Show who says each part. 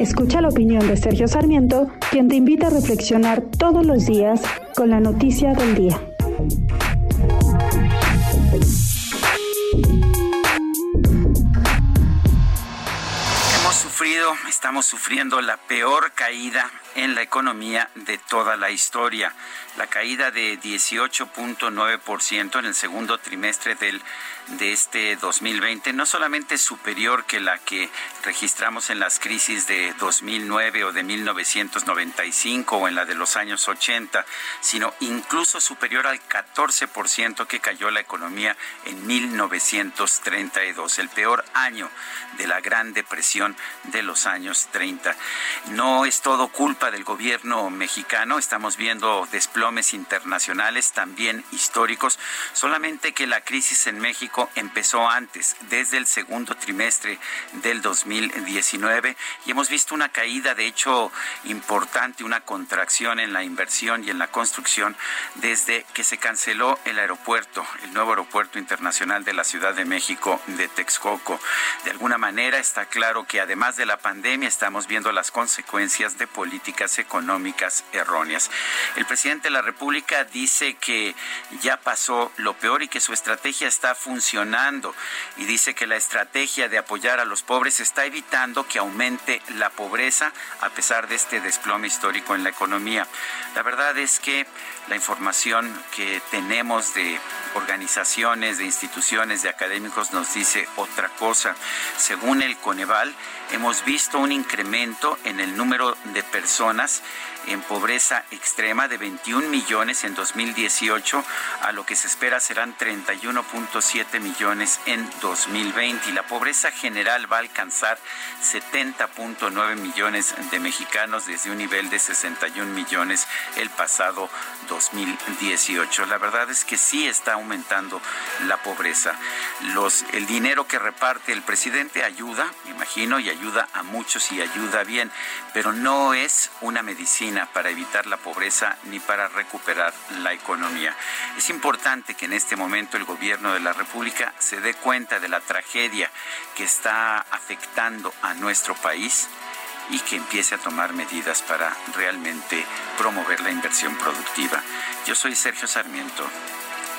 Speaker 1: Escucha la opinión de Sergio Sarmiento, quien te invita a reflexionar todos los días con la noticia del día.
Speaker 2: Hemos sufrido, estamos sufriendo la peor caída en la economía de toda la historia. La caída de 18.9% en el segundo trimestre del, de este 2020 no solamente es superior que la que registramos en las crisis de 2009 o de 1995 o en la de los años 80, sino incluso superior al 14% que cayó la economía en 1932, el peor año de la Gran Depresión de los años 30. No es todo culpa del gobierno mexicano, estamos viendo desplomes internacionales también históricos, solamente que la crisis en México empezó antes, desde el segundo trimestre del 2019 y hemos visto una caída de hecho importante, una contracción en la inversión y en la construcción desde que se canceló el aeropuerto, el nuevo aeropuerto internacional de la Ciudad de México de Texcoco. De alguna manera está claro que además de la pandemia estamos viendo las consecuencias de económicas erróneas. El presidente de la República dice que ya pasó lo peor y que su estrategia está funcionando y dice que la estrategia de apoyar a los pobres está evitando que aumente la pobreza a pesar de este desplome histórico en la economía. La verdad es que la información que tenemos de organizaciones, de instituciones, de académicos nos dice otra cosa. Según el Coneval, hemos visto un incremento en el número de personas en pobreza extrema de 21 millones en 2018 a lo que se espera serán 31.7 millones en 2020 y la pobreza general va a alcanzar 70.9 millones de mexicanos desde un nivel de 61 millones el pasado 2018. La verdad es que sí está aumentando la pobreza. El dinero que reparte el presidente ayuda, me imagino, y ayuda a muchos y ayuda bien, pero no es una medicina para evitar la pobreza ni para recuperar la economía. Es importante que en este momento el gobierno de la República se dé cuenta de la tragedia que está afectando a nuestro país y que empiece a tomar medidas para realmente promover la inversión productiva. Yo soy Sergio Sarmiento